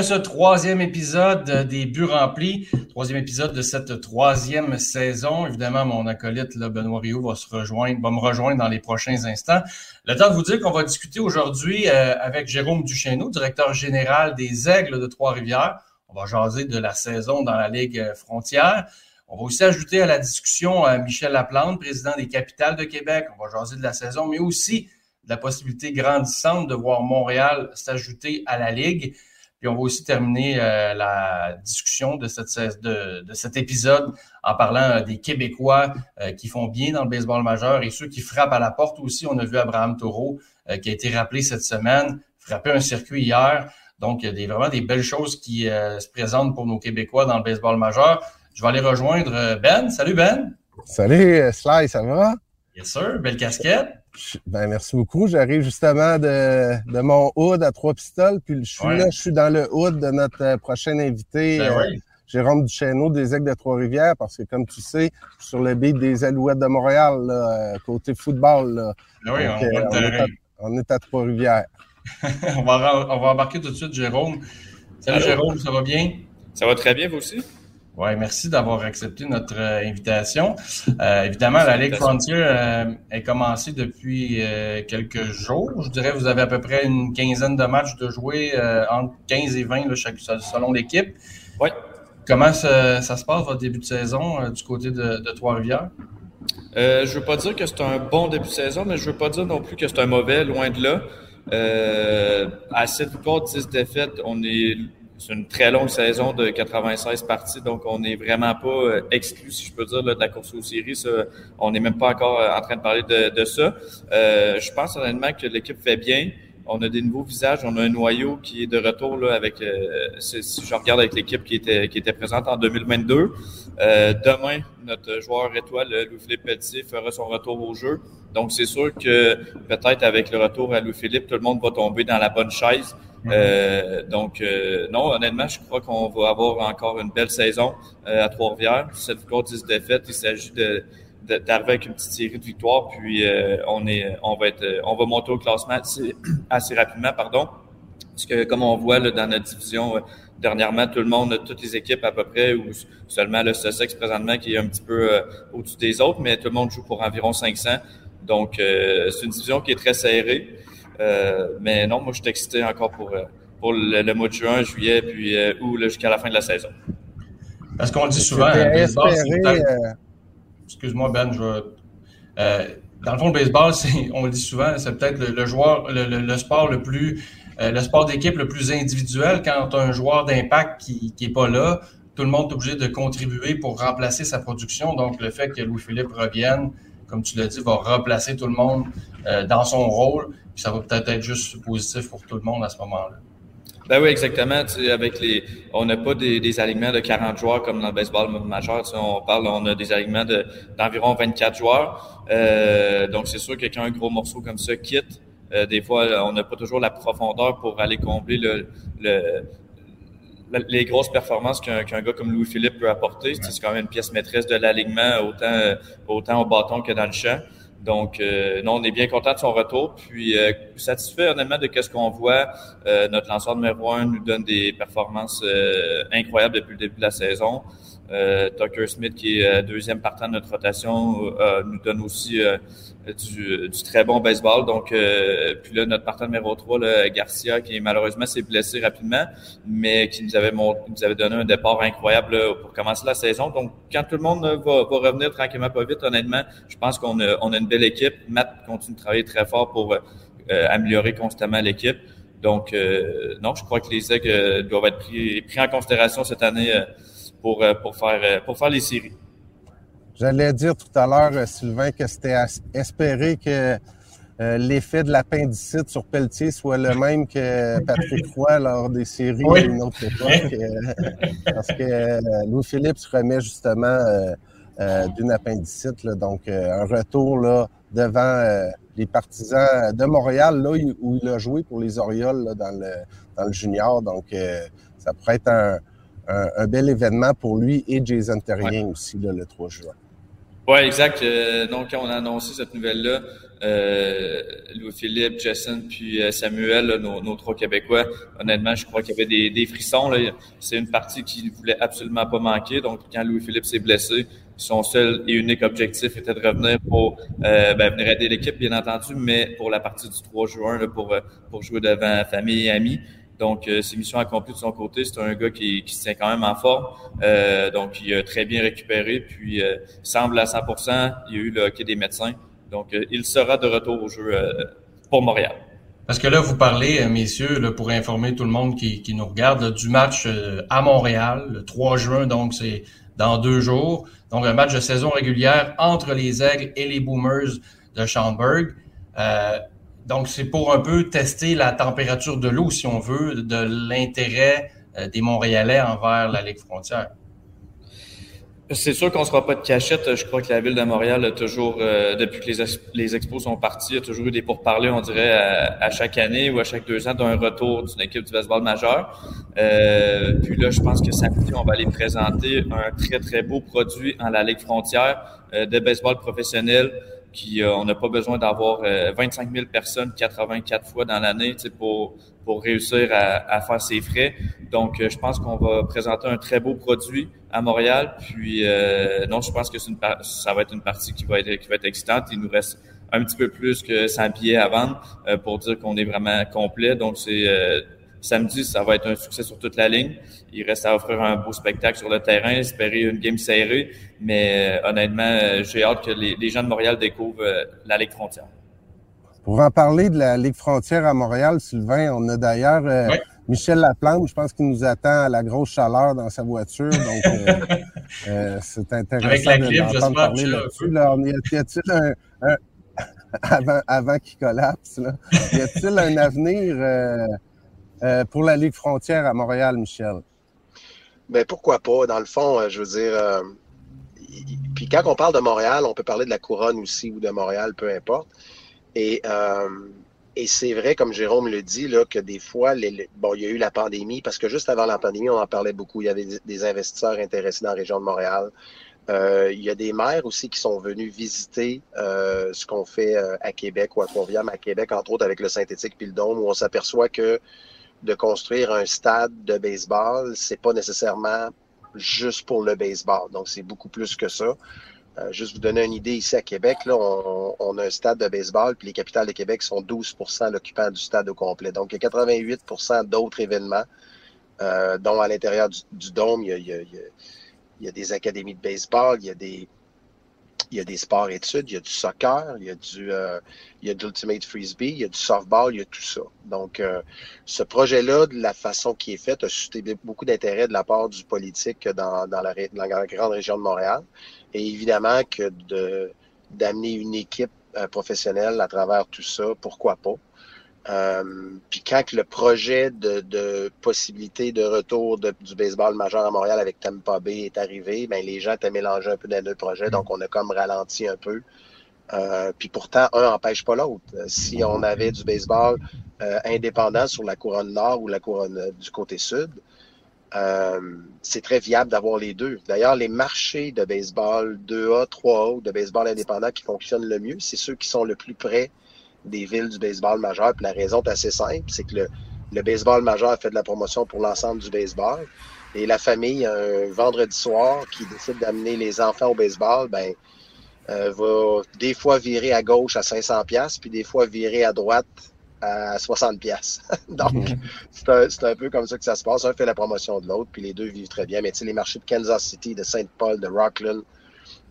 Ce troisième épisode des Buts remplis, troisième épisode de cette troisième saison. Évidemment, mon acolyte Benoît Rio va se rejoindre, va me rejoindre dans les prochains instants. Le temps de vous dire qu'on va discuter aujourd'hui euh, avec Jérôme Duchesneau, directeur général des Aigles de Trois-Rivières. On va jaser de la saison dans la Ligue frontière. On va aussi ajouter à la discussion euh, Michel Laplante, président des Capitales de Québec. On va jaser de la saison, mais aussi de la possibilité grandissante de voir Montréal s'ajouter à la Ligue. Puis on va aussi terminer euh, la discussion de, cette, de, de, cet épisode en parlant euh, des Québécois euh, qui font bien dans le baseball majeur et ceux qui frappent à la porte aussi. On a vu Abraham Taureau qui a été rappelé cette semaine, frapper un circuit hier. Donc, il y a des, vraiment des belles choses qui se présentent pour nos Québécois dans le baseball majeur. Je vais aller rejoindre Ben. Salut Ben. Salut Sly, ça va? Bien sûr, belle casquette. Ben, merci beaucoup. J'arrive justement de, de, mon hood à trois pistoles, puis je suis là, je suis dans le hood de notre euh, prochain invité, ben euh, Jérôme Duchesneau des Aigles de Trois-Rivières, parce que comme tu sais, je suis sur le beat des Alouettes de Montréal, là, euh, côté football. Là. Ben oui, on, est à, on, est à, Trois-Rivières. on, va, on va embarquer tout de suite Jérôme. Salut Jérôme, ça va bien? Ça va très bien, vous aussi? Oui, merci d'avoir accepté notre euh, invitation. Euh, évidemment, la Ligue Frontier euh, est commencée depuis quelques jours. Je dirais vous avez à peu près une quinzaine de matchs de jouer, entre 15 et 20 là, chaque, selon l'équipe. Oui. Comment ça, se passe, votre début de saison du côté de, de Trois-Rivières? je ne veux pas dire que c'est un bon début de saison, mais je ne veux pas dire non plus que c'est un mauvais, loin de là. à cette victoire, 10 défaites, on est c'est une très longue saison de 96 parties, donc on n'est vraiment pas euh, exclu, si je peux dire, de la course aux séries. on n'est même pas encore euh, en train de parler de, ça. Euh, je pense honnêtement que l'équipe fait bien. On a des nouveaux visages, on a un noyau qui est de retour là, avec, si je regarde avec l'équipe qui était, qui était présente en 2022. demain, notre joueur étoile, Louis-Philippe Petit, fera son retour au jeu. Donc, c'est sûr que peut-être avec le retour à Louis-Philippe, tout le monde va tomber dans la bonne chaise. Euh, donc, euh, non, honnêtement, je crois qu'on va avoir encore une belle saison euh, à Trois-Rivières. Cette victoire, 10 défaites, il s'agit de, d'arriver avec une petite série de victoires, puis on est, on va être, on va monter au classement assez, rapidement, pardon. Parce que comme on voit là, dans notre division dernièrement, tout le monde, toutes les équipes à peu près, ou seulement le Sussex présentement qui est un petit peu au-dessus des autres, mais tout le monde joue pour environ 500. Donc, c'est une division qui est très serrée. Euh, mais non, moi, je suis excité encore pour, euh, pour le, mois de juin, juillet, puis euh, août, jusqu'à la fin de la saison. Parce qu'on le dit souvent, Excuse-moi, Ben, je dans le fond, le baseball, on le dit souvent, c'est peut-être le, joueur, le, sport le plus, le sport d'équipe le plus individuel. Quand tu as un joueur d'impact qui n'est pas là, tout le monde est obligé de contribuer pour remplacer sa production. Donc, le fait que Louis-Philippe revienne, comme tu l'as dit, va remplacer tout le monde dans son rôle ça va peut-être être juste positif pour tout le monde à ce moment-là. Ben oui, exactement. avec les, on n'a pas des, alignements de 40 joueurs comme dans le baseball majeur. on parle, on a des alignements d'environ 24 joueurs. Euh, donc c'est sûr que quand un gros morceau comme ça quitte, euh, des fois on n'a pas toujours la profondeur pour aller combler le, les grosses performances qu'un gars comme Louis-Philippe peut apporter. C'est quand même une pièce maîtresse de l'alignement, autant, autant au bâton que dans le champ. Donc, euh, non, on est bien content de son retour, puis euh, satisfait honnêtement de ce qu'on voit. Euh, notre lanceur numéro un nous donne des performances incroyables depuis le début de la saison. Tucker Smith, qui est deuxième partant de notre rotation, nous donne aussi du, très bon baseball. Donc, puis là, notre partant numéro 3, là, Garcia, qui malheureusement s'est blessé rapidement, mais qui nous avait, nous avait donné un départ incroyable pour commencer la saison. Donc, quand tout le monde va, va revenir tranquillement pas vite, honnêtement, je pense qu'on a, on a une belle équipe. Matt continue de travailler très fort pour améliorer constamment l'équipe. Donc, non, je crois que les aigles doivent être pris, pris en considération cette année pour, pour, faire, pour faire les séries. J'allais dire tout à l'heure, euh, Sylvain, que c'était espérer que euh, l'effet de l'appendicite sur Pelletier soit le même que Patrick Roy lors des séries oui. d'une autre époque. Euh, parce que Louis-Philippe se remet justement d'une appendicite. donc, un retour là, devant les partisans de Montréal, là où il a joué pour les Orioles dans, le, dans le junior. Donc, ça pourrait être un, un, bel événement pour lui et Jason Terrien aussi le 3 juin. Oui, exact. donc, quand on a annoncé cette nouvelle-là, euh, Louis-Philippe, Jason, puis euh, Samuel, nos, trois Québécois. Honnêtement, je crois qu'il y avait des, frissons. C'est une partie qu'il ne voulait absolument pas manquer. Donc, quand Louis-Philippe s'est blessé, son seul et unique objectif était de revenir pour euh, ben, venir aider l'équipe, bien entendu, mais pour la partie du 3 juin, là, pour, pour jouer devant famille et amis. Donc, euh, c'est mission accomplie de son côté. C'est un gars qui, se tient quand même en forme. donc, il a très bien récupéré. Puis, il semble à 100% Il y a eu le hockey des médecins. Donc, euh, il sera de retour au jeu euh, pour Montréal. Parce que là, vous parlez, euh, messieurs, pour informer tout le monde qui, nous regarde, du match à Montréal, le 3 juin, donc c'est dans deux jours. Donc, un match de saison régulière entre les Aigles et les Boomers de Schaumburg. Donc, c'est pour un peu tester la température de l'eau, si on veut, de l'intérêt des Montréalais envers la Ligue frontière. C'est sûr qu'on ne sera pas de cachette. Je crois que la ville de Montréal a toujours, euh, depuis que les, expos sont partis, a toujours eu des pourparlers, on dirait, à, chaque année ou à chaque deux ans d'un retour d'une équipe du baseball majeur. Euh, puis là, je pense que samedi, on va aller présenter un très, très beau produit en la Ligue frontière euh, de baseball professionnel qui, on n'a pas besoin d'avoir 25 000 personnes 84 fois dans l'année pour pour réussir à, faire ses frais. Donc, euh, je pense qu'on va présenter un très beau produit à Montréal. Puis, euh, non, je pense que une ça va être une partie qui va être, qui va être excitante. Il nous reste un petit peu plus que 100 billets à vendre euh, pour dire qu'on est vraiment complet. Donc, c'est samedi, ça va être un succès sur toute la ligne. Il reste à offrir un beau spectacle sur le terrain, espérer une game serrée. Mais honnêtement, j'ai hâte que les, les, gens de Montréal découvrent la Ligue frontière. Pour en parler de la Ligue frontière à Montréal, Sylvain, on a d'ailleurs euh, Michel Laplante, je pense qu'il nous attend à la grosse chaleur dans sa voiture. Donc, euh, euh, c'est intéressant d'entendre parler là-dessus. Là, y a-t-il un, un, avant, avant qu'il collapse, là, y a-t-il un avenir pour la Ligue frontière à Montréal, Michel? Ben pourquoi pas? Dans le fond, je veux dire, puis quand on parle de Montréal, on peut parler de la couronne aussi ou de Montréal, peu importe. Et, euh, et c'est vrai, comme Jérôme le dit, là, que des fois, bon, il y a eu la pandémie, parce que juste avant la pandémie, on en parlait beaucoup. Il y avait des, investisseurs intéressés dans la région de Montréal. Euh, il y a des maires aussi qui sont venus visiter euh, ce qu'on fait euh, à Québec ou à Trois-Rivières, à Québec, entre autres avec le synthétique puis le dôme, où on s'aperçoit que de construire un stade de baseball, c'est pas nécessairement juste pour le baseball. Donc, c'est beaucoup plus que ça. Euh, juste vous donner une idée, ici à Québec, là, on, a un stade de baseball, puis les capitales de Québec sont 12% l'occupant du stade au complet. Donc, il y a 88% d'autres événements, euh, dont à l'intérieur du, dôme, y a, il y, a, des académies de baseball, il y a des, il y a des sports études, il y a du soccer, il y a du euh, il y a de l'ultimate frisbee, il y a du softball, il y a tout ça. Donc euh, ce projet-là, de la façon qui est faite, a suscité beaucoup d'intérêt de la part du politique dans, dans, la, dans la grande région de Montréal. Et évidemment que d'amener une équipe euh, professionnelle à travers tout ça, pourquoi pas? Euh, puis quand le projet de, de possibilité de retour du baseball majeur à Montréal avec Tampa Bay est arrivé, ben les gens étaient mélangés un peu dans les deux projets, donc on a comme ralenti un peu. Euh, puis pourtant, un n'empêche pas l'autre. Si on avait du baseball euh, indépendant sur la couronne nord ou la couronne du côté sud, c'est très viable d'avoir les deux. D'ailleurs, les marchés de baseball 2A, 3A ou de baseball indépendant qui fonctionnent le mieux, c'est ceux qui sont le plus près des villes du baseball majeur. Puis la raison est assez simple, c'est que le, baseball majeur fait de la promotion pour l'ensemble du baseball. Et la famille, un vendredi soir, qui décide d'amener les enfants au baseball, ben, euh, va des fois virer à gauche à 500 pièces, puis des fois virer à droite à 60 pièces. Donc, c'est un, peu comme ça que ça se passe. Un fait la promotion de l'autre, puis les deux vivent très bien. Mais tu sais, les marchés de Kansas City, de Saint Paul, de Rockland,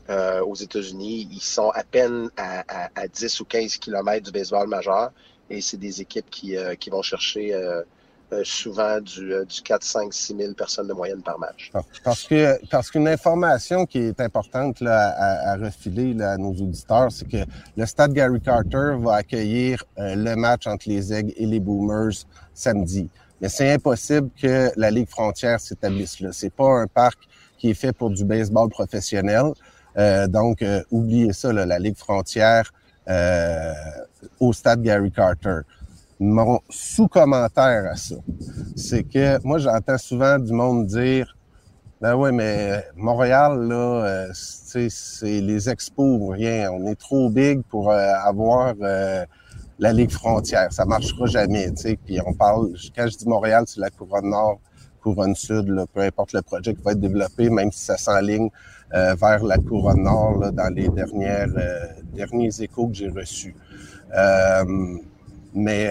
euh, aux États-Unis, ils sont à peine à, 10 ou 15 kilomètres du baseball majeur. Et c'est des équipes qui, euh, vont chercher euh, souvent du, du 4, 5, 6 000 personnes de moyenne par match. Parce que parce qu'une information qui est importante à, refiler à nos auditeurs, c'est que le stade Gary Carter va accueillir le match entre les Aigles et les Boomers samedi. Mais c'est impossible que la Ligue frontière s'établisse là. C'est pas un parc qui est fait pour du baseball professionnel. Euh, donc, euh, oubliez ça, la Ligue frontière euh, au stade Gary Carter. Mon sous-commentaire à ça, c'est que moi, j'entends souvent du monde dire Ben oui, mais Montréal, là, c'est les expos ou rien. On est trop big pour avoir la Ligue frontière. Ça marchera jamais, tu sais. Puis on parle, quand je dis Montréal, c'est la couronne nord, couronne sud, peu importe le projet qui va être développé, même si ça s'enligne vers la couronne nord dans les dernières derniers échos que j'ai reçus. mais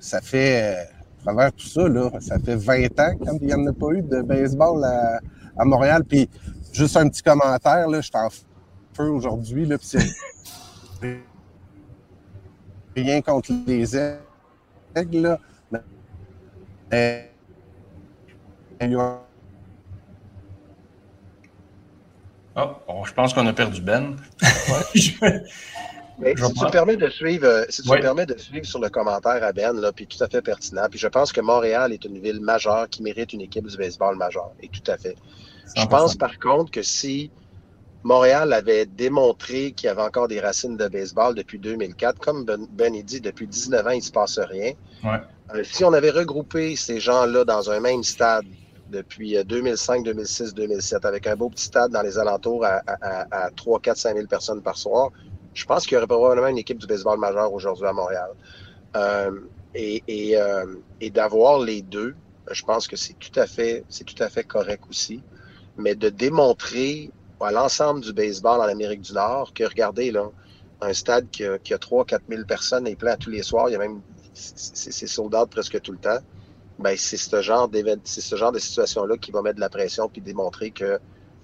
ça fait à travers tout ça, là, ça fait 20 ans qu'il n'y en a pas eu de baseball à, à Montréal. Puis juste un petit commentaire, là, je suis en feu aujourd'hui, là, puis rien contre les aigles, là. Mais, Oh, bon, je pense qu'on a perdu Ben. Mais si tu me permets de suivre, euh, si tu me permets de suivre sur le commentaire à Ben, là, puis tout à fait pertinent. Puis je pense que Montréal est une ville majeure qui mérite une équipe du baseball majeure. Et tout à fait. Je pense par contre que si Montréal avait démontré qu'il y avait encore des racines de baseball depuis 2004, comme Ben, ben dit, depuis 19 ans, il ne se passe rien. Euh, si on avait regroupé ces gens-là dans un même stade depuis 2005, 2006, 2007, avec un beau petit stade dans les alentours à, à, à 3, 4, 5 000 personnes par soir, je pense qu'il y aurait probablement une équipe du baseball majeur aujourd'hui à Montréal. Euh, et, et, euh, et d'avoir les deux, je pense que c'est tout à fait, c'est tout à fait correct aussi. Mais de démontrer à l'ensemble du baseball en Amérique du Nord que regardez là, un stade qui a, qui a 3 4 000 personnes est plein tous les soirs, il y a même c'est soldats presque tout le temps. Ben, c'est ce genre c'est ce genre de situation là qui va mettre de la pression puis démontrer que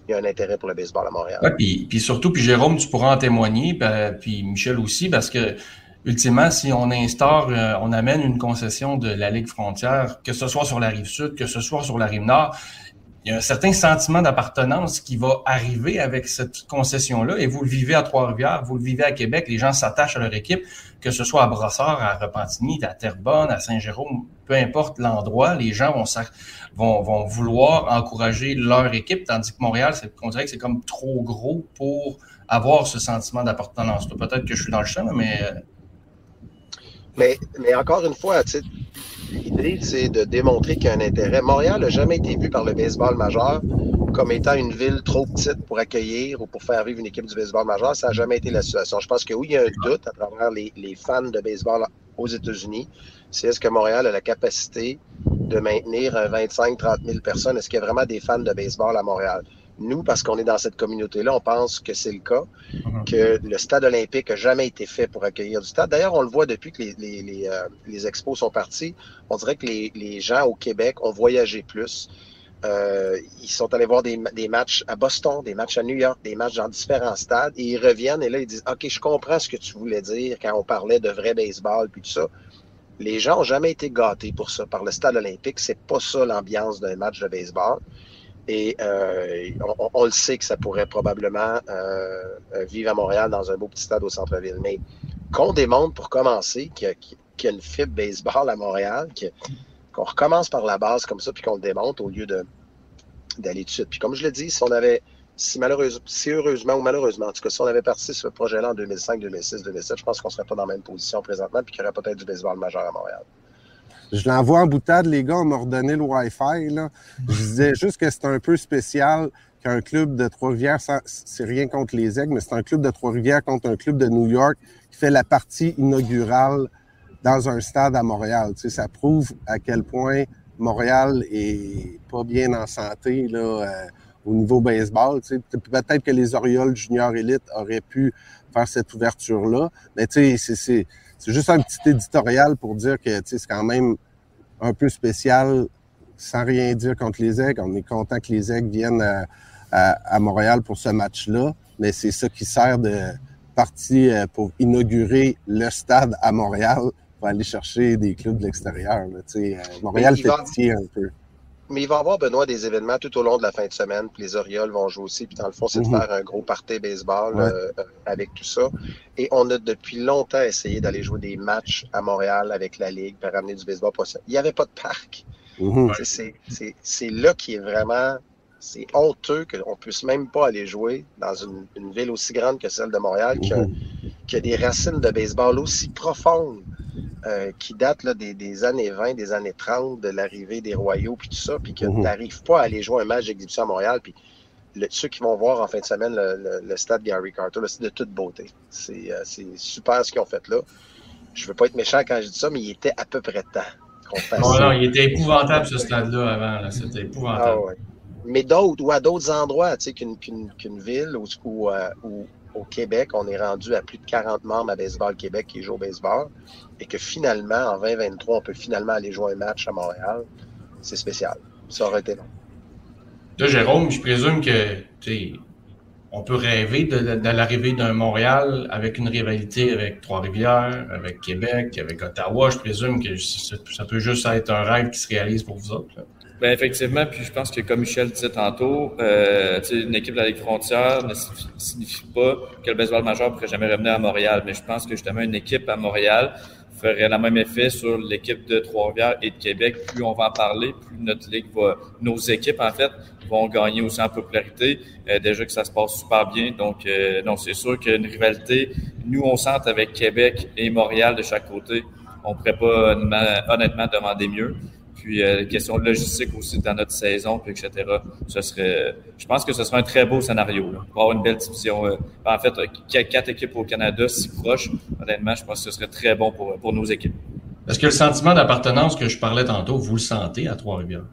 il y a un intérêt pour le baseball à Montréal. Ouais, puis, surtout, puis Jérôme, tu pourras en témoigner, puis Michel aussi, parce que ultimement, si on instaure, euh, on amène une concession de la Ligue frontière, que ce soit sur la rive sud, que ce soit sur la rive nord, il y a un certain sentiment d'appartenance qui va arriver avec cette concession-là. Et vous le vivez à Trois-Rivières, vous le vivez à Québec, les gens s'attachent à leur équipe, que ce soit à Brossard, à Repentigny, à Terrebonne, à Saint-Jérôme, peu importe l'endroit, les gens vont, vouloir encourager leur équipe, tandis que Montréal, on dirait que c'est comme trop gros pour avoir ce sentiment d'appartenance. Peut-être que je suis dans le champ, mais... Euh, mais, mais encore une fois, tu sais, L'idée, c'est de démontrer qu'il y a un intérêt. Montréal n'a jamais été vu par le baseball majeur comme étant une ville trop petite pour accueillir ou pour faire vivre une équipe du baseball majeur. Ça n'a jamais été la situation. Je pense que oui, il y a un doute à travers les, fans de baseball aux États-Unis. C'est est-ce que Montréal a la capacité de maintenir 25-30 000 personnes? Est-ce qu'il y a vraiment des fans de baseball à Montréal? Nous, parce qu'on est dans cette communauté-là, on pense que c'est le cas, mhm. que le stade olympique n'a jamais été fait pour accueillir du stade. D'ailleurs, on le voit depuis que les, les, les, euh, les expos sont partis. On dirait que les, les, gens au Québec ont voyagé plus. Euh, ils sont allés voir des, des, matchs à Boston, des matchs à New York, des matchs dans différents stades, et ils reviennent et là, ils disent OK, je comprends ce que tu voulais dire quand on parlait de vrai baseball, puis tout ça. Les gens n'ont jamais été gâtés pour ça par le stade olympique. C'est pas ça l'ambiance d'un match de baseball. Et euh, on, le sait que ça pourrait probablement euh, vivre à Montréal dans un beau petit stade au centre-ville. Mais qu'on démontre pour commencer qu'il y, a une fibre baseball à Montréal, qu'on recommence par la base comme ça, puis qu'on le démontre au lieu d'aller tout de suite. Puis comme je l'ai dit, si on avait, si malheureusement, si heureusement ou malheureusement, en tout cas, si on avait parti ce projet-là en 2005, 2006, 2007, je pense qu'on serait pas dans la même position présentement, puis qu'il y aurait peut-être du baseball majeur à Montréal. Je l'envoie en boutade, les gars, on m'a redonné le Wi-Fi. Là. Je disais juste que c'est un peu spécial qu'un club de Trois-Rivières, c'est rien contre les aigles, mais c'est un club de Trois-Rivières contre un club de New York qui fait la partie inaugurale dans un stade à Montréal. Tu sais, ça prouve à quel point Montréal est pas bien en santé là, euh, au niveau baseball. Tu sais. Peut-être que les Orioles Junior Elite auraient pu faire cette ouverture-là, mais tu sais, c'est c'est juste un petit éditorial pour dire que c'est quand même un peu spécial, sans rien dire contre les aigles. On est content que les aigles viennent à, Montréal pour ce match-là, mais c'est ça qui sert de partie euh, pour inaugurer le stade à Montréal pour aller chercher des clubs de l'extérieur. Euh, Montréal fait pitié un peu. Mais il va y avoir, Benoît, des événements tout au long de la fin de semaine. Puis les Orioles vont jouer aussi. Puis dans le fond, c'est de mhm. faire un gros party baseball euh, euh, avec tout ça. Et on a depuis longtemps essayé d'aller jouer des matchs à Montréal avec la Ligue pour ramener du baseball. Il n'y avait pas de parc. Mhm. C'est là qui est vraiment... C'est honteux qu'on ne puisse même pas aller jouer dans une, ville aussi grande que celle de Montréal, qui, a. qui a des racines de baseball aussi profondes euh, qui date là, des, années 20, des années 30, de l'arrivée des Royaux, puis tout ça, puis que tu mhm. n'arrives pas à aller jouer un match d'exhibition à Montréal, puis ceux qui vont voir en fin de semaine le, stade Gary Carter, c'est de toute beauté. C'est super ce qu'ils ont fait là. Je veux pas être méchant quand je dis ça, mais il était à peu près temps non, non, il était épouvantable ce stade-là avant. C'était épouvantable. Ah, Mais d'autres, ou à d'autres endroits, tu sais, qu'une ville ou, euh, au Québec, on est rendu à plus de 40 membres à Baseball Québec qui jouent au baseball, et que finalement, en 2023, on peut finalement aller jouer un match à Montréal, c'est spécial. Ça aurait été long. Là, Jérôme, je présume que on peut rêver de, l'arrivée d'un Montréal avec une rivalité avec Trois-Rivières, avec Québec, avec Ottawa. Je présume que ça, peut juste être un rêve qui se réalise pour vous autres. Bien, effectivement, puis je pense que comme Michel disait tantôt, euh, une équipe de la Ligue frontière ne signifie pas que le baseball majeur pourrait jamais revenir à Montréal. Mais je pense que justement une équipe à Montréal ferait le même effet sur l'équipe de Trois-Rivières et de Québec. Plus on va en parler, plus notre ligue va, nos équipes en fait, vont gagner aussi en popularité. Euh, déjà que ça se passe super bien. Donc, euh, donc c'est sûr qu'une rivalité, nous, on sent avec Québec et Montréal de chaque côté. On ne pourrait pas honnêtement demander mieux. Puis, euh, question de logistique aussi dans notre saison, puis etc. Ce serait, je pense que ce serait un très beau scénario pour avoir une belle division. Euh, en fait, quatre équipes au Canada si proches, honnêtement, je pense que ce serait très bon pour, pour nos équipes. Est-ce que le sentiment d'appartenance que je parlais tantôt, vous le sentez à Trois-Rivières?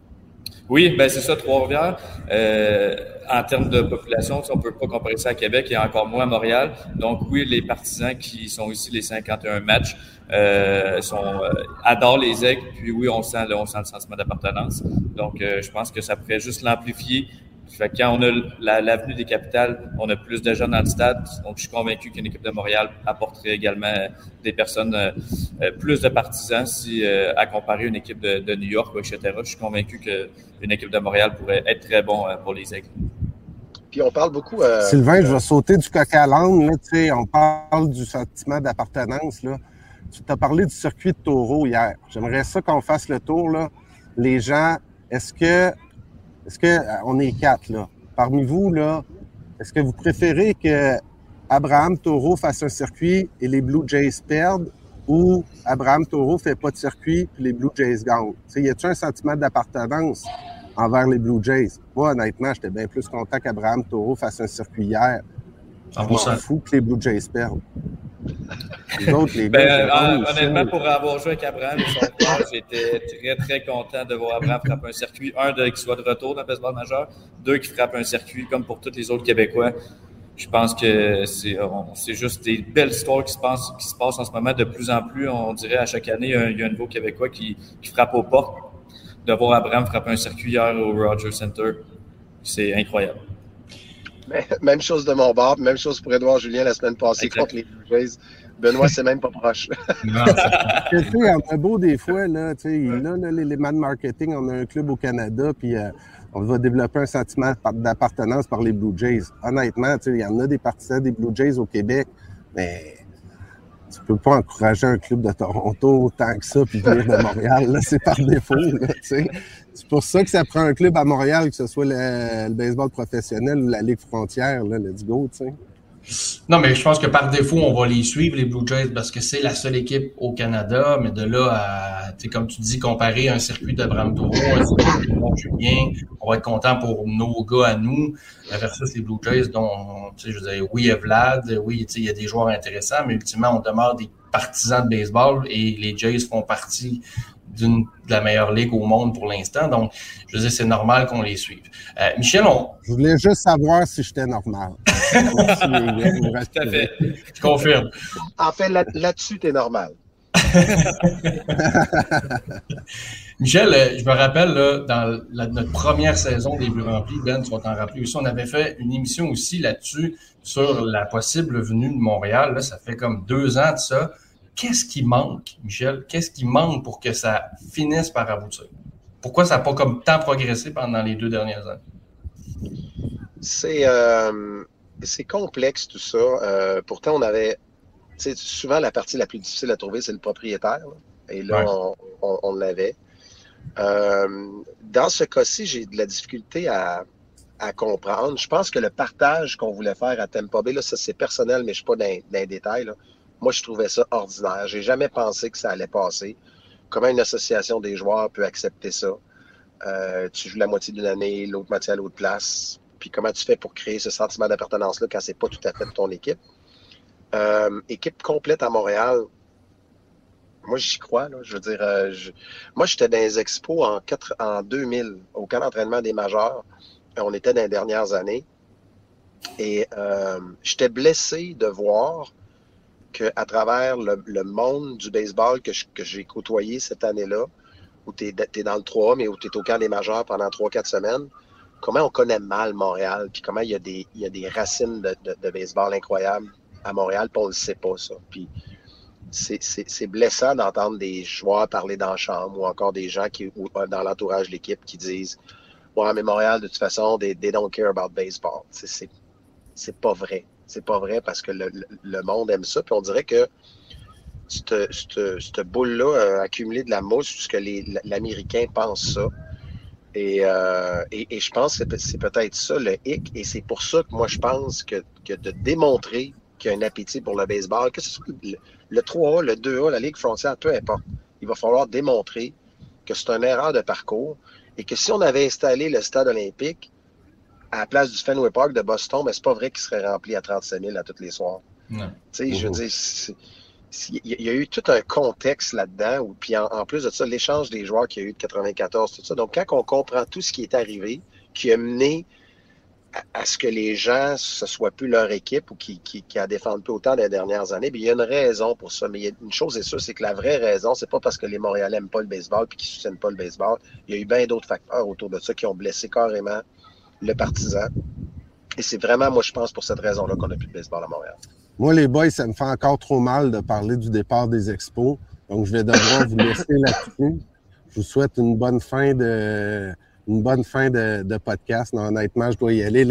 Oui, ben c'est ça, Trois-Rivières. Euh, en termes de population, on peut pas comparer ça à Québec et encore moins à Montréal. Donc oui, les partisans qui sont ici les 51 matchs euh, sont, euh, adorent les aigles. Puis oui, on sent, on sent le sentiment d'appartenance. Donc euh, je pense que ça pourrait juste l'amplifier fait quand on a l'avenue des capitales, on a plus de gens dans le stade. Donc, je suis convaincu qu'une équipe de Montréal apporterait également des personnes, euh, euh, plus de partisans si, euh, à comparer une équipe de, New York, etc. Je suis convaincu qu'une équipe de Montréal pourrait être très bon pour les Aigles. Puis on parle beaucoup. Sylvain, je vais sauter du coq à l'âne. On parle du sentiment d'appartenance. Tu t'as parlé du circuit de taureau hier. J'aimerais ça qu'on fasse le tour. Là. Les gens, est-ce que est-ce qu'on euh, est quatre, là? Parmi vous, là, est-ce que vous préférez que Abraham Taureau fasse un circuit et les Blue Jays perdent ou Abraham Taureau fait pas de circuit puis les Blue Jays gagnent? T'sais, y a-t-il un sentiment d'appartenance envers les Blue Jays? Moi, honnêtement, j'étais bien plus content qu'Abraham Taureau fasse un circuit hier. Je m'en fous que les Blue Jays perdent. Ben, honnêtement, pour avoir joué avec Abraham et son frère, j'étais très, très content de voir Abraham frapper un circuit. Un, de, qui soit de retour dans le baseball majeur. Deux, qui frappe un circuit comme pour tous les autres Québécois. Je pense que c'est juste des belles histoires qui se, passent, qui se passent en ce moment de plus en plus. On dirait à chaque année, il y a un nouveau Québécois qui, qui frappe aux portes. De voir Abraham frapper un circuit hier au Rogers Center, c'est incroyable. Même chose de mon bord, même chose pour Edouard Julien la semaine passée contre les Blue Jays. Benoît, c'est même pas proche. non, sais, on a beau des fois, là, tu sais, là, les, les man marketing, on a un club au Canada, puis euh, on va développer un sentiment d'appartenance par les Blue Jays. Honnêtement, tu sais, il y en a des partisans des Blue Jays au Québec, mais tu peux pas encourager un club de Toronto autant que ça, puis venir de Montréal, c'est par défaut, tu sais. C'est pour ça que ça prend un club à Montréal, que ce soit le, baseball professionnel ou la Ligue frontière, là, let's go, tu sais. Non, mais je pense que par défaut, on va les suivre, les Blue Jays, parce que c'est la seule équipe au Canada. Mais de là à, comme tu dis, comparer un circuit d'Abraham Taureau, un circuit de Julien, on va être content pour nos gars à nous, versus les Blue Jays, dont, je veux dire, oui, il y a Vlad, oui, il y a des joueurs intéressants, mais ultimement, on demeure des partisans de baseball et les Jays font partie d'une de la meilleure ligue au monde pour l'instant. Donc, je veux dire, c'est normal qu'on les suive. Euh, Michel, on... Je voulais juste savoir si j'étais normal. Tout à fait. Je confirme. En fait, là-dessus, tu es normal. Michel, euh, je me rappelle, là, dans notre première saison des Bleus remplis, Ben, tu vas t'en rappeler aussi, on avait fait une émission aussi là-dessus sur la possible venue de Montréal. Là, ça fait comme deux ans de ça. Qu'est-ce qui manque, Michel? Qu'est-ce qui manque pour que ça finisse par aboutir? Pourquoi ça n'a pas comme tant progressé pendant les deux dernières années? C'est euh, complexe tout ça. Euh, pourtant, on avait. Souvent, la partie la plus difficile à trouver, c'est le propriétaire. Et là, on, l'avait. Euh, dans ce cas-ci, j'ai de la difficulté à, comprendre. Je pense que le partage qu'on voulait faire à Tampa Bay, là, ça c'est personnel, mais je ne suis pas dans, dans les détails. Là Moi, je trouvais ça ordinaire. J'ai jamais pensé que ça allait passer. Comment une association des joueurs peut accepter ça? Euh, tu joues la moitié d'une année, l'autre moitié à l'autre place. Puis comment tu fais pour créer ce sentiment d'appartenance-là quand c'est pas tout à fait ton équipe? Euh, équipe complète à Montréal, moi j'y crois. Là. Je veux dire, euh, moi j'étais dans les expos en, 4, en 2000, au camp d'entraînement des majeurs. On était dans les dernières années. Et j'étais blessé de voir qu'à travers le, monde du baseball que, j'ai côtoyé cette année-là, où tu es, dans le 3 mais où tu es au camp des majeurs pendant 3-4 semaines, comment on connaît mal Montréal, puis comment il y a des, racines de, de, baseball incroyables à Montréal, puis on ne le sait pas, ça. Puis c'est blessant d'entendre des joueurs parler dans la chambre ou encore des gens qui, euh, dans l'entourage de l'équipe qui disent Ouais, mais Montréal, de toute façon, they, they don't care about baseball. C'est pas vrai. C'est pas vrai parce que le, le, monde aime ça. Puis on dirait que cette, boule-là a accumulé de la mousse puisque l'Américain pense ça. Et, euh, et, et, je pense que c'est peut-être ça le hic. Et c'est pour ça que moi, je pense que, que de démontrer qu'il y a un appétit pour le baseball, que ce soit le, 3A, le 2A, la Ligue frontière, peu importe. Il va falloir démontrer que c'est une erreur de parcours et que si on avait installé le stade olympique à la place du Fenway Park de Boston, mais c'est pas vrai qu'il serait rempli à 37 000 à tous les soirs. Tu sais, je veux dire, il y a eu tout un contexte là-dedans, puis en, plus de ça, l'échange des joueurs qu'il y a eu de 94, tout ça. Donc, quand on comprend tout ce qui est arrivé, qui a mené à, ce que les gens, ce soit plus leur équipe ou qui, qui, qui a défendu peu autant les dernières années, bien, il y a une raison pour ça. Mais il y a une chose est sûre, c'est que la vraie raison, c'est pas parce que les Montréalais n'aiment pas le baseball puis qu'ils soutiennent pas le baseball. Il y a eu bien d'autres facteurs autour de ça qui ont blessé carrément le partisan. Et c'est vraiment, moi, je pense, pour cette raison-là qu'on n'a plus de baseball à Montréal. Moi, les boys, ça me fait encore trop mal de parler du départ des expos. Donc, je vais devoir vous laisser là-dessus. Je vous souhaite une bonne fin de, une bonne fin de, podcast. honnêtement, je dois y aller.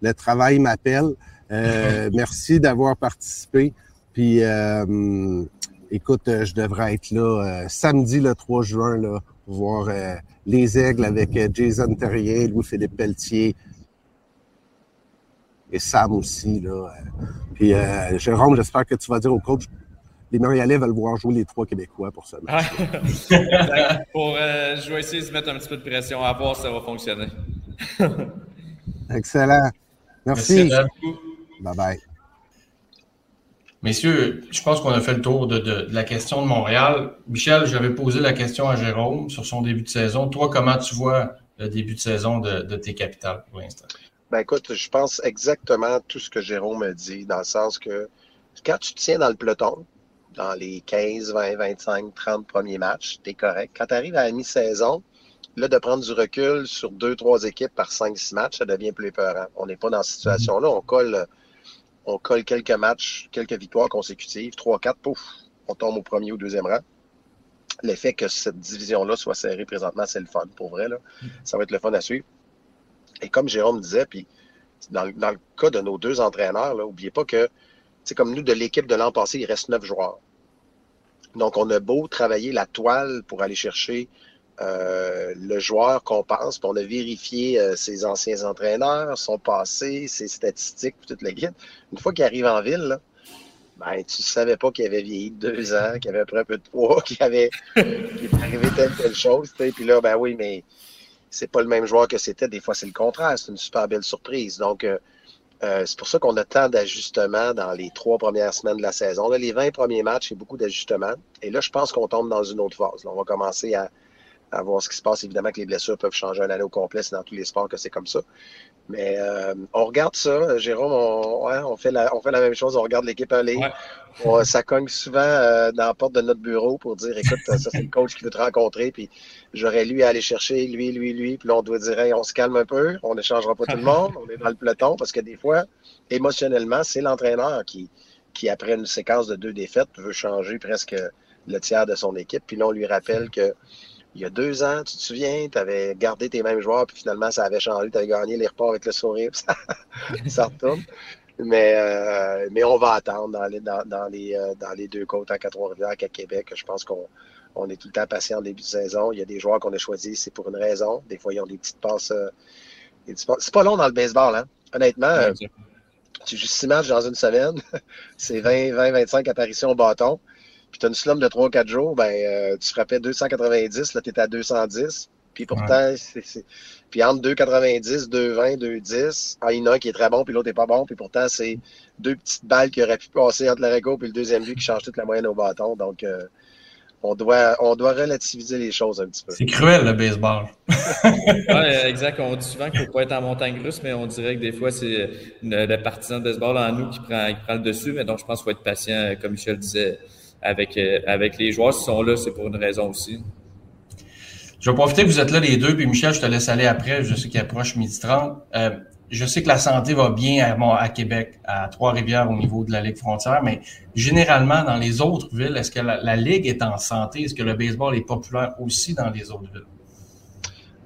Le, travail m'appelle. Euh, merci d'avoir participé. Puis, euh, écoute, je devrais être là euh, samedi le 3 juin là, pour voir les aigles avec Jason Terrier, Louis-Philippe Pelletier et Sam aussi. Là. Puis, Jérôme, j'espère que tu vas dire au coach les Montréalais veulent voir jouer les trois Québécois pour ça. pour, euh, je vais essayer de mettre un petit peu de pression à voir si ça va fonctionner. Excellent. Merci. bye bye. Messieurs, je pense qu'on a fait le tour de, la question de Montréal. Michel, j'avais posé la question à Jérôme sur son début de saison. Toi, comment tu vois le début de saison de, tes capitales pour l'instant? Ben écoute, je pense exactement tout ce que Jérôme a dit, dans le sens que quand tu tiens dans le peloton, dans les 15, 20, 25, 30 premiers matchs, tu es correct. Quand tu arrives à la mi-saison, là, de prendre du recul sur deux, trois équipes par 5-6 matchs, ça devient plus peurant. On n'est pas dans cette situation-là. On colle, on colle quelques matchs, quelques victoires consécutives, 3-4, pouf, on tombe au premier ou deuxième rang. L'effet que cette division-là soit serrée présentement, c'est le fun, pour vrai. Là. Ça va être le fun à suivre. Et comme Jérôme disait, puis dans, dans le cas de nos deux entraîneurs, n'oubliez pas que c'est comme nous, de l'équipe de l'an passé, il reste neuf joueurs. Donc, on a beau travailler la toile pour aller chercher euh, le joueur qu'on pense, puis on a vérifié euh, ses anciens entraîneurs, son passé, ses statistiques, toute la guide. Une fois qu'il arrive en ville, là, ben, tu ne savais pas qu'il avait vieilli deux ans, qu'il avait après un peu de poids, qu'il avait arrivé telle telle chose. Puis là, ben oui, mais c'est pas le même joueur que c'était. Des fois, c'est le contraire. C'est une super belle surprise. Donc, euh, c'est pour ça qu'on a tant d'ajustements dans les trois premières semaines de la saison. Là, les 20 premiers matchs, a beaucoup d'ajustements. Et là, je pense qu'on tombe dans une autre phase. on va commencer à, voir ce qui se passe. Évidemment que les blessures peuvent changer un année au complet, c'est dans tous les sports que c'est comme ça. Mais euh, on regarde ça, Jérôme, on, fait la, on fait la même chose, on regarde l'équipe aller. ça cogne souvent euh, dans la porte de notre bureau pour dire écoute, ça c'est le coach qui veut te rencontrer, puis j'aurais lui à aller chercher lui, lui, lui, puis là on doit dire on se calme un peu, on n'échangera pas tout le monde, on est dans le peloton, parce que des fois, émotionnellement, c'est l'entraîneur qui, qui, après une séquence de deux défaites, veut changer presque le tiers de son équipe, puis là on lui rappelle que il y a deux ans, tu te souviens, tu avais gardé tes mêmes joueurs, puis finalement, ça avait changé. Tu avais gagné les reports avec le sourire, ça, ça retourne. Mais, euh, mais on va attendre dans les, dans, dans les, euh, dans les deux côtes, à Quatre-Rivières qu'à Québec. Je pense qu'on on est tout le temps patient en début de saison. Il y a des joueurs qu'on a choisis, c'est pour une raison. Des fois, ils ont des petites passes. Euh, c'est pas long dans le baseball, hein? Honnêtement, tu joues six matchs dans une semaine, c'est 20, 20, 25 apparitions au bâton. Puis tu as une slum de 3-4 jours, ben, euh, tu frappais 290, là, tu étais à 210. Puis pourtant, c'est. Puis entre 2,90, 2,20, 2,10, ah, il y en a un qui est très bon, puis l'autre n'est pas bon. Puis pourtant, c'est deux petites balles qui auraient pu passer entre le et le deuxième but qui change toute la moyenne au bâton. Donc, euh, on, doit, on doit relativiser les choses un petit peu. C'est cruel, le baseball. oui, exact. On dit souvent qu'il ne faut pas être en montagne russe, mais on dirait que des fois, c'est le partisan de baseball en nous qui prend, qui prend le dessus. Mais donc, je pense qu'il faut être patient, comme Michel disait, avec, euh, avec les joueurs. S'ils sont là, c'est pour une raison aussi. Je vais profiter que vous êtes là les deux, puis Michel, je te laisse aller après. Je sais qu'il approche midi 30. Euh, je sais que la santé va bien à, à Québec, à Trois-Rivières au niveau de la Ligue frontière, mais généralement dans les autres villes, est-ce que la, Ligue est en santé? Est-ce que le baseball est populaire aussi dans les autres villes?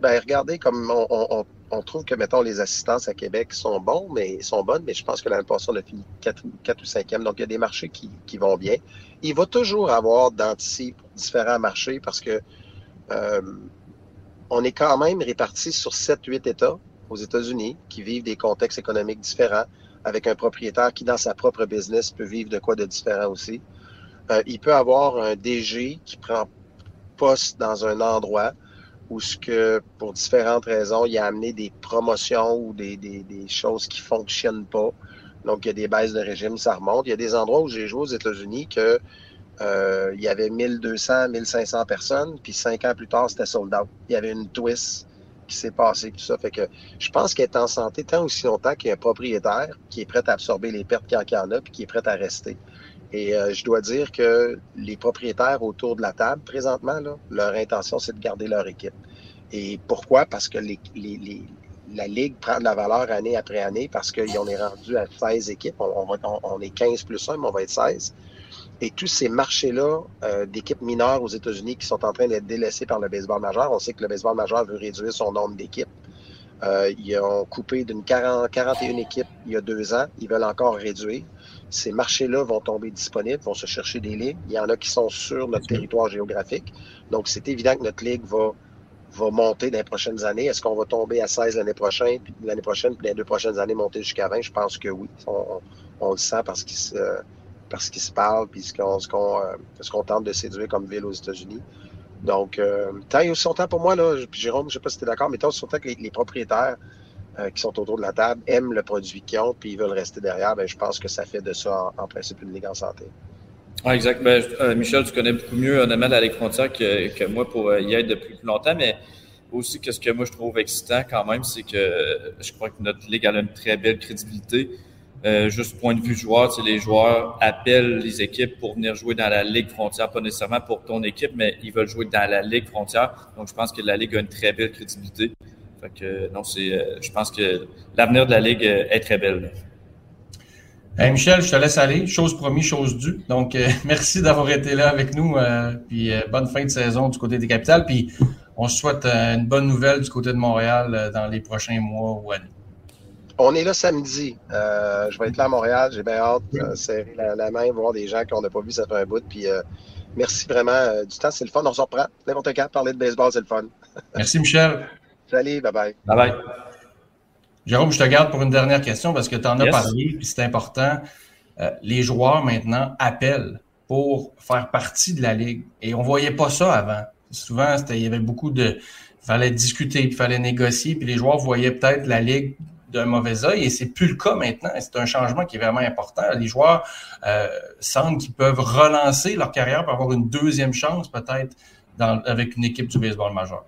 Ben, regardez, comme on, trouve que, mettons, les assistances à Québec sont bons, mais sont bonnes, mais je pense que l'année passée, on a fini 4, ou 5e. Donc, il y a des marchés qui, vont bien. Il va toujours avoir d'anticiper différents marchés parce que euh, on est quand même répartis sur 7-8 États aux États-Unis qui vivent des contextes économiques différents, avec un propriétaire qui, dans sa propre business, peut vivre de quoi de différent aussi. Euh, il peut avoir un DG qui prend poste dans un endroit où ce que, pour différentes raisons, il a amené des promotions ou des, des, des choses qui fonctionnent pas. Donc, il y a des baisses de régime, ça remonte. Il y a des endroits où j'ai joué aux États-Unis que euh, il y avait 1200, 1500 personnes, puis cinq ans plus tard, c'était sold out. Il y avait une twist qui s'est passée, tout ça. Fait que je pense est en santé tant aussi longtemps qu'il y a un propriétaire qui est prêt à absorber les pertes qu'il y en a, puis qui est prêt à rester. Et euh, je dois dire que les propriétaires autour de la table, présentement, leur intention, c'est de garder leur équipe. Et pourquoi? Parce que la Ligue prend de la valeur année après année parce qu'on est rendu à 16 équipes. On, est 15 plus 1, mais on va être 16. Et tous ces marchés-là euh, d'équipes mineures aux États-Unis qui sont en train d'être délaissés par le baseball majeur, on sait que le baseball majeur veut réduire son nombre d'équipes. Euh, ils ont coupé d'une 41 équipes il y a deux ans. Ils veulent encore réduire. Ces marchés-là vont tomber disponibles, vont se chercher des ligues. Il y en a qui sont sur notre territoire géographique. Donc, c'est évident que notre ligue va, va monter dans les prochaines années. Est-ce qu'on va tomber à 16 l'année prochaine, puis l'année prochaine, puis les deux prochaines années, monter jusqu'à 20? Je pense que oui. On, on le sent parce qu'il se parce qu'ils se parlent, puis ce qu'on euh, tente de séduire comme ville aux États-Unis. Donc, euh, tant et aussi longtemps pour moi, là, Jérôme, je ne sais pas si tu es d'accord, mais tant aussi longtemps que les, propriétaires euh, qui sont autour de la table aiment le produit qu'ils ont, puis ils veulent rester derrière, ben, je pense que ça fait de ça, en, principe, une ligue en santé. Ah, exact. Ben, Michel, tu connais beaucoup mieux honnêtement la Ligue frontière que, que moi pour y être depuis plus longtemps, mais aussi, ce que moi je trouve excitant quand même, c'est que je crois que notre ligue a une très belle crédibilité. Euh, juste point de vue joueur, les joueurs appellent les équipes pour venir jouer dans la Ligue frontière, pas nécessairement pour ton équipe, mais ils veulent jouer dans la Ligue frontière. Donc, je pense que la Ligue a une très belle crédibilité. Fait que, non, c'est, euh, je pense que l'avenir de la Ligue euh, est très belle. Michel, je te laisse aller. Chose promis, chose due. Donc, merci d'avoir été là avec nous. puis, bonne fin de saison du côté des capitales. Puis, on se souhaite une bonne nouvelle du côté de Montréal dans les prochains mois ou années. On est là samedi. Euh, je vais être là à Montréal. J'ai bien hâte de serrer la, main, voir des gens qu'on n'a pas vu ça fait un bout. Puis euh, merci vraiment euh, du temps. C'est le fun. On se reprend. N'importe quand, parler de baseball, c'est le fun. Merci, Michel. Salut, bye bye. Bye bye. Jérôme, je te garde pour une dernière question parce que tu en as parlé, puis c'est important. les joueurs maintenant appellent pour faire partie de la Ligue. Et on ne voyait pas ça avant. Souvent, il y avait beaucoup de. Il fallait discuter, il fallait négocier, puis les joueurs voyaient peut-être la Ligue d'un mauvais œil et c'est plus le cas maintenant. C'est un changement qui est vraiment important. Les joueurs euh, sentent qu'ils peuvent relancer leur carrière pour avoir une deuxième chance peut-être avec une équipe du baseball majeur.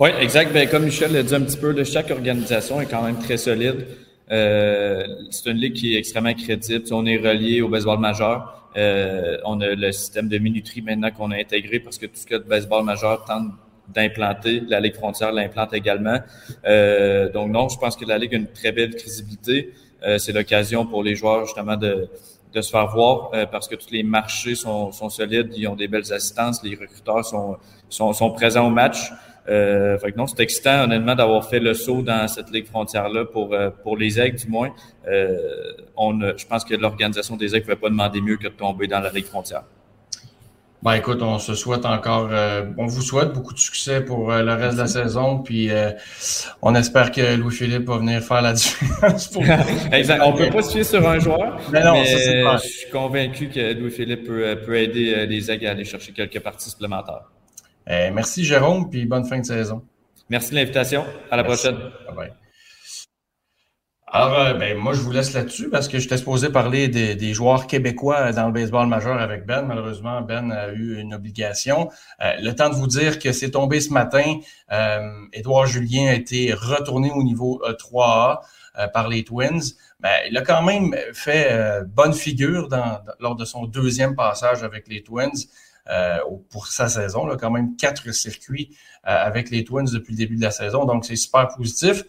Oui, exact. Ben, comme Michel l'a dit un petit peu, chaque organisation est quand même très solide. Euh, c'est une ligue qui est extrêmement crédible. On est relié au baseball majeur. Euh, on a le système de minuterie maintenant qu'on a intégré parce que tout ce que le baseball majeur tente d'implanter. La Ligue frontière l'implante également. Euh, donc non, je pense que la Ligue a une très belle crédibilité. Euh, c'est l'occasion pour les joueurs justement de, de se faire voir euh, parce que tous les marchés sont, sont, solides, ils ont des belles assistances, les recruteurs sont, sont, sont présents au match. Euh, fait que non, c'est excitant honnêtement d'avoir fait le saut dans cette ligue frontière-là pour euh, pour les aigles du moins. Euh, on, je pense que l'organisation des aigles ne pouvait pas demander mieux que de tomber dans la ligue frontière. Ben écoute, on se souhaite encore, euh, on vous souhaite beaucoup de succès pour euh, le reste de la saison, puis euh, on espère que Louis-Philippe va venir faire la différence. Pour... exact. On peut pas se fier sur un joueur, mais, non, ça, je suis convaincu que Louis-Philippe peut, peut, aider les aigles à aller chercher quelques parties supplémentaires. Merci Jérôme, puis bonne fin de saison. Merci de l'invitation. À la prochaine. Bye bye. Alors, euh, ben, moi, je vous laisse là-dessus parce que j'étais supposé parler des, des, joueurs québécois dans le baseball majeur avec Ben. Malheureusement, Ben a eu une obligation. Euh, le temps de vous dire que c'est tombé ce matin. Euh, Édouard Julien a été retourné au niveau 3A euh, par les Twins. Ben, il a quand même fait bonne figure dans, lors de son deuxième passage avec les Twins. Pour sa saison, quand même quatre circuits avec les Twins depuis le début de la saison, donc c'est super positif.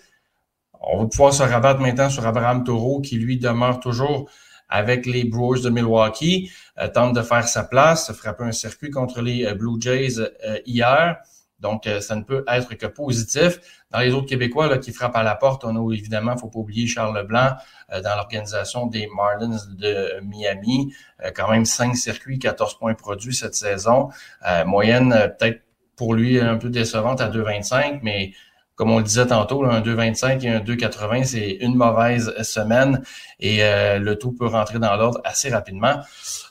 On va pouvoir se rabattre maintenant sur Abraham Taureau, qui lui demeure toujours avec les Brewers de Milwaukee, euh, tente de faire sa place, frapper un circuit contre les euh, Blue Jays euh, hier. Donc, ça ne peut être que positif. Dans les autres Québécois là, qui frappent à la porte, on a évidemment, faut pas oublier Charles Leblanc dans l'organisation des Marlins de Miami. quand même cinq circuits, 14 points produits cette saison. moyenne peut-être pour lui un peu décevante à 2,25, mais comme on le disait tantôt, un 2,25 et un 2,80, c'est une mauvaise semaine et euh, le tout peut rentrer dans l'ordre assez rapidement.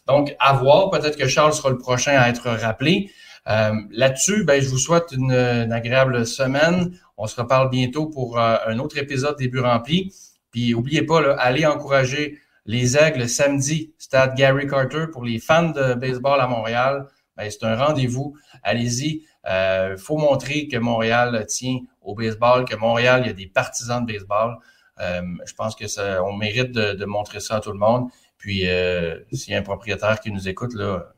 Donc, à voir. Peut-être que Charles sera le prochain à être rappelé. Euh, là-dessus, ben, je vous souhaite une, agréable semaine. On se reparle bientôt pour euh, un autre épisode des buts remplis. Puis, n'oubliez pas, allez encourager les Aigles samedi, stade Gary Carter pour les fans de baseball à Montréal. Ben, c'est un rendez-vous. Allez-y. Il faut montrer que Montréal tient au baseball, que Montréal, il y a des partisans de baseball. Euh, je pense que ça, on mérite de, montrer ça à tout le monde. Puis, euh, s'il y a un propriétaire qui nous écoute, là,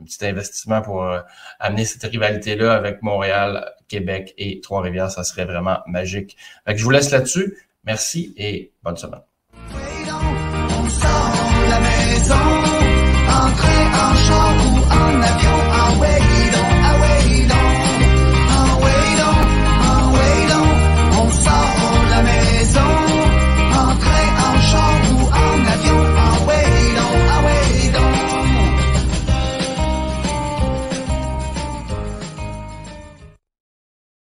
un petit investissement pour euh, amener cette rivalité-là avec Montréal, Québec et Trois-Rivières. Ça serait vraiment magique. Fait que je vous laisse là-dessus. Merci et bonne semaine.